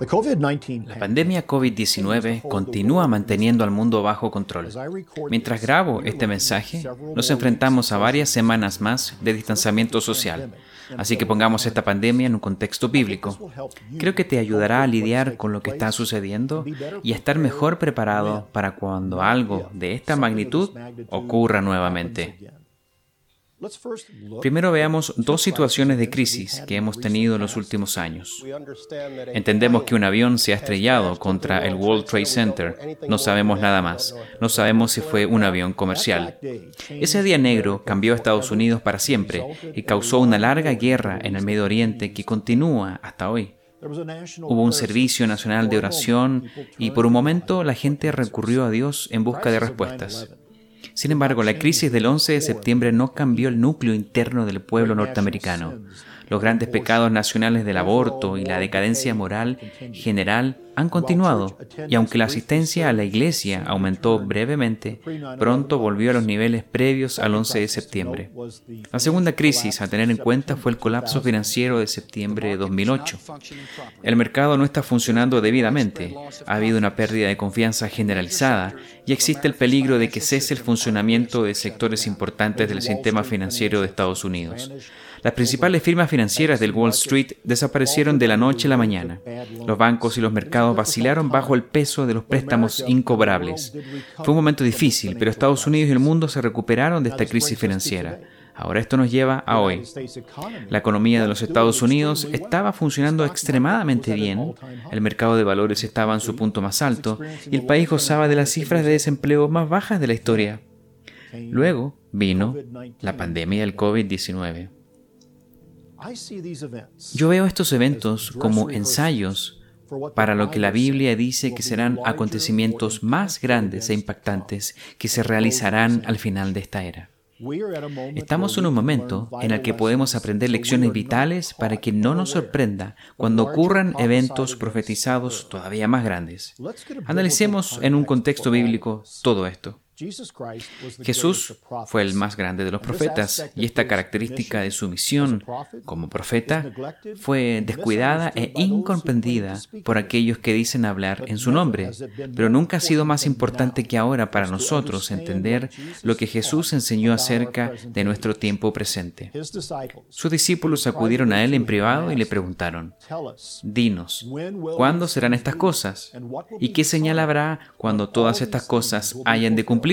La pandemia COVID-19 continúa manteniendo al mundo bajo control. Mientras grabo este mensaje, nos enfrentamos a varias semanas más de distanciamiento social, así que pongamos esta pandemia en un contexto bíblico. Creo que te ayudará a lidiar con lo que está sucediendo y a estar mejor preparado para cuando algo de esta magnitud ocurra nuevamente. Primero veamos dos situaciones de crisis que hemos tenido en los últimos años. Entendemos que un avión se ha estrellado contra el World Trade Center. No sabemos nada más. No sabemos si fue un avión comercial. Ese día negro cambió a Estados Unidos para siempre y causó una larga guerra en el Medio Oriente que continúa hasta hoy. Hubo un servicio nacional de oración y por un momento la gente recurrió a Dios en busca de respuestas. Sin embargo, la crisis del 11 de septiembre no cambió el núcleo interno del pueblo norteamericano. Los grandes pecados nacionales del aborto y la decadencia moral general han continuado, y aunque la asistencia a la iglesia aumentó brevemente, pronto volvió a los niveles previos al 11 de septiembre. La segunda crisis a tener en cuenta fue el colapso financiero de septiembre de 2008. El mercado no está funcionando debidamente, ha habido una pérdida de confianza generalizada y existe el peligro de que cese el funcionamiento de sectores importantes del sistema financiero de Estados Unidos. Las principales firmas financieras del Wall Street desaparecieron de la noche a la mañana. Los bancos y los mercados vacilaron bajo el peso de los préstamos incobrables. Fue un momento difícil, pero Estados Unidos y el mundo se recuperaron de esta crisis financiera. Ahora esto nos lleva a hoy. La economía de los Estados Unidos estaba funcionando extremadamente bien, el mercado de valores estaba en su punto más alto y el país gozaba de las cifras de desempleo más bajas de la historia. Luego vino la pandemia del COVID-19. Yo veo estos eventos como ensayos para lo que la Biblia dice que serán acontecimientos más grandes e impactantes que se realizarán al final de esta era. Estamos en un momento en el que podemos aprender lecciones vitales para que no nos sorprenda cuando ocurran eventos profetizados todavía más grandes. Analicemos en un contexto bíblico todo esto. Jesús fue el más grande de los profetas y esta característica de su misión como profeta fue descuidada e incomprendida por aquellos que dicen hablar en su nombre, pero nunca ha sido más importante que ahora para nosotros entender lo que Jesús enseñó acerca de nuestro tiempo presente. Sus discípulos acudieron a él en privado y le preguntaron, Dinos, ¿cuándo serán estas cosas? ¿Y qué señal habrá cuando todas estas cosas hayan de cumplir?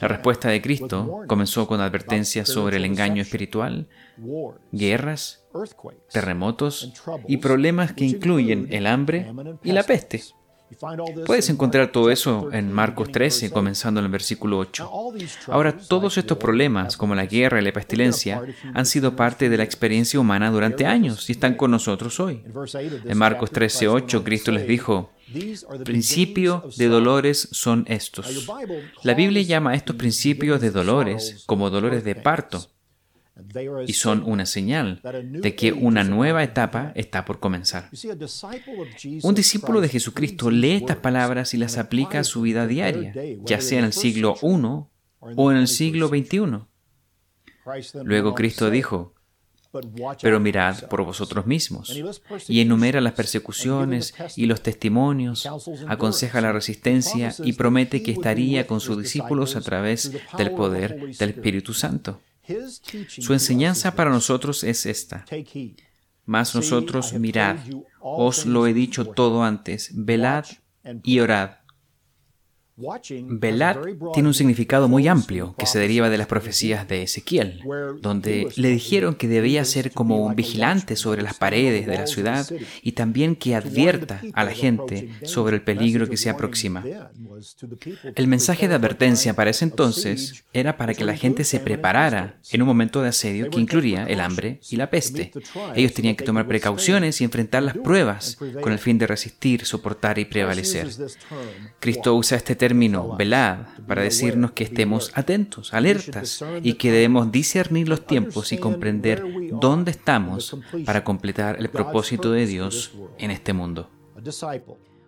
La respuesta de Cristo comenzó con advertencias sobre el engaño espiritual, guerras, terremotos y problemas que incluyen el hambre y la peste. Puedes encontrar todo eso en Marcos 13, comenzando en el versículo 8. Ahora, todos estos problemas, como la guerra y la pestilencia, han sido parte de la experiencia humana durante años y están con nosotros hoy. En Marcos 13, 8, Cristo les dijo, Principio de dolores son estos. La Biblia llama a estos principios de dolores como dolores de parto y son una señal de que una nueva etapa está por comenzar. Un discípulo de Jesucristo lee estas palabras y las aplica a su vida diaria, ya sea en el siglo I o en el siglo XXI. Luego Cristo dijo, pero mirad por vosotros mismos. Y enumera las persecuciones y los testimonios, aconseja la resistencia y promete que estaría con sus discípulos a través del poder del Espíritu Santo. Su enseñanza para nosotros es esta. Mas nosotros mirad, os lo he dicho todo antes, velad y orad Velar tiene un significado muy amplio que se deriva de las profecías de Ezequiel, donde le dijeron que debía ser como un vigilante sobre las paredes de la ciudad y también que advierta a la gente sobre el peligro que se aproxima. El mensaje de advertencia para ese entonces era para que la gente se preparara en un momento de asedio que incluía el hambre y la peste. Ellos tenían que tomar precauciones y enfrentar las pruebas con el fin de resistir, soportar y prevalecer. Cristo usa este término, velad, para decirnos que estemos atentos, alertas, y que debemos discernir los tiempos y comprender dónde estamos para completar el propósito de Dios en este mundo.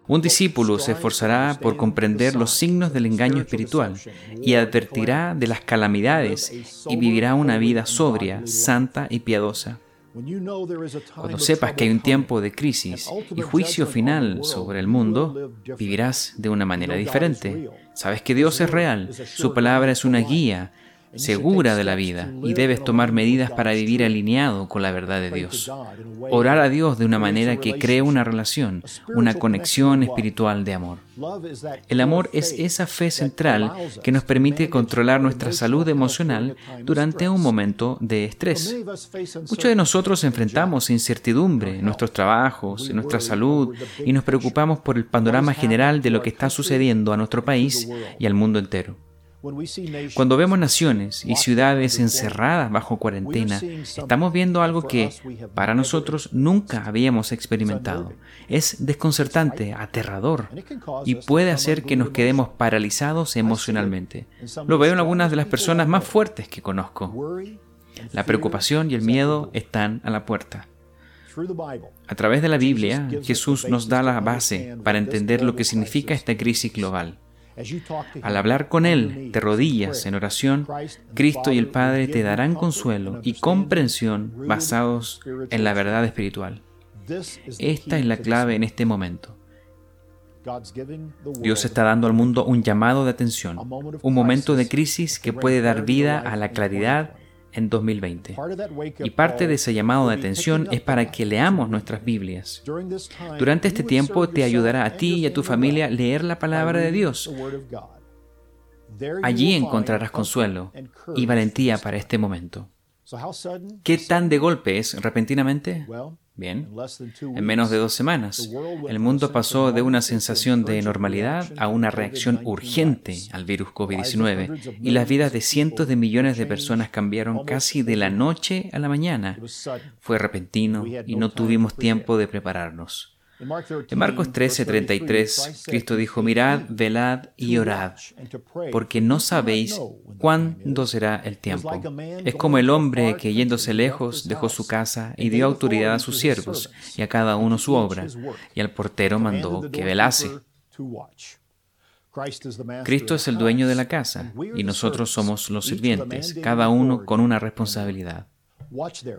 Un discípulo se esforzará por comprender los signos del engaño espiritual y advertirá de las calamidades y vivirá una vida sobria, santa y piadosa. Cuando sepas que hay un tiempo de crisis y juicio final sobre el mundo, vivirás de una manera diferente. Sabes que Dios es real, su palabra es una guía segura de la vida y debes tomar medidas para vivir alineado con la verdad de Dios. Orar a Dios de una manera que cree una relación, una conexión espiritual de amor. El amor es esa fe central que nos permite controlar nuestra salud emocional durante un momento de estrés. Muchos de nosotros enfrentamos incertidumbre en nuestros trabajos, en nuestra salud y nos preocupamos por el panorama general de lo que está sucediendo a nuestro país y al mundo entero. Cuando vemos naciones y ciudades encerradas bajo cuarentena, estamos viendo algo que para nosotros nunca habíamos experimentado. Es desconcertante, aterrador y puede hacer que nos quedemos paralizados emocionalmente. Lo veo en algunas de las personas más fuertes que conozco. La preocupación y el miedo están a la puerta. A través de la Biblia, Jesús nos da la base para entender lo que significa esta crisis global. Al hablar con Él de rodillas en oración, Cristo y el Padre te darán consuelo y comprensión basados en la verdad espiritual. Esta es la clave en este momento. Dios está dando al mundo un llamado de atención, un momento de crisis que puede dar vida a la claridad en 2020. Y parte de ese llamado de atención es para que leamos nuestras Biblias. Durante este tiempo te ayudará a ti y a tu familia leer la palabra de Dios. Allí encontrarás consuelo y valentía para este momento. ¿Qué tan de golpe es repentinamente? Bien, en menos de dos semanas, el mundo pasó de una sensación de normalidad a una reacción urgente al virus COVID-19 y las vidas de cientos de millones de personas cambiaron casi de la noche a la mañana. Fue repentino y no tuvimos tiempo de prepararnos. En Marcos 13:33, Cristo dijo, mirad, velad y orad, porque no sabéis cuándo será el tiempo. Es como el hombre que yéndose lejos dejó su casa y dio autoridad a sus siervos y a cada uno su obra, y al portero mandó que velase. Cristo es el dueño de la casa y nosotros somos los sirvientes, cada uno con una responsabilidad.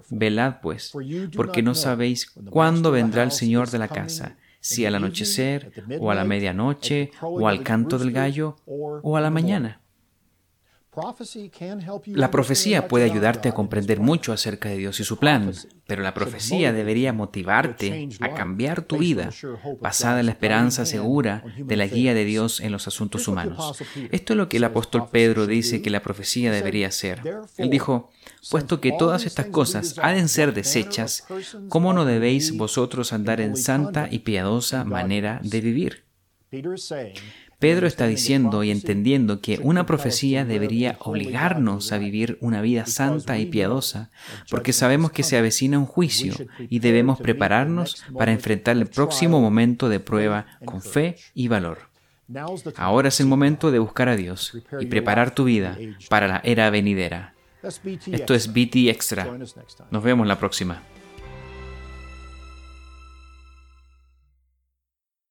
Velad pues, porque no sabéis cuándo vendrá el Señor de la casa, si al anochecer, o a la medianoche, o al canto del gallo, o a la mañana. La profecía puede ayudarte a comprender mucho acerca de Dios y su plan, pero la profecía debería motivarte a cambiar tu vida basada en la esperanza segura de la guía de Dios en los asuntos humanos. Esto es lo que el apóstol Pedro dice que la profecía debería ser. Él dijo, puesto que todas estas cosas han de ser desechas, ¿cómo no debéis vosotros andar en santa y piadosa manera de vivir? Pedro está diciendo y entendiendo que una profecía debería obligarnos a vivir una vida santa y piadosa, porque sabemos que se avecina un juicio y debemos prepararnos para enfrentar el próximo momento de prueba con fe y valor. Ahora es el momento de buscar a Dios y preparar tu vida para la era venidera. Esto es BT Extra. Nos vemos la próxima.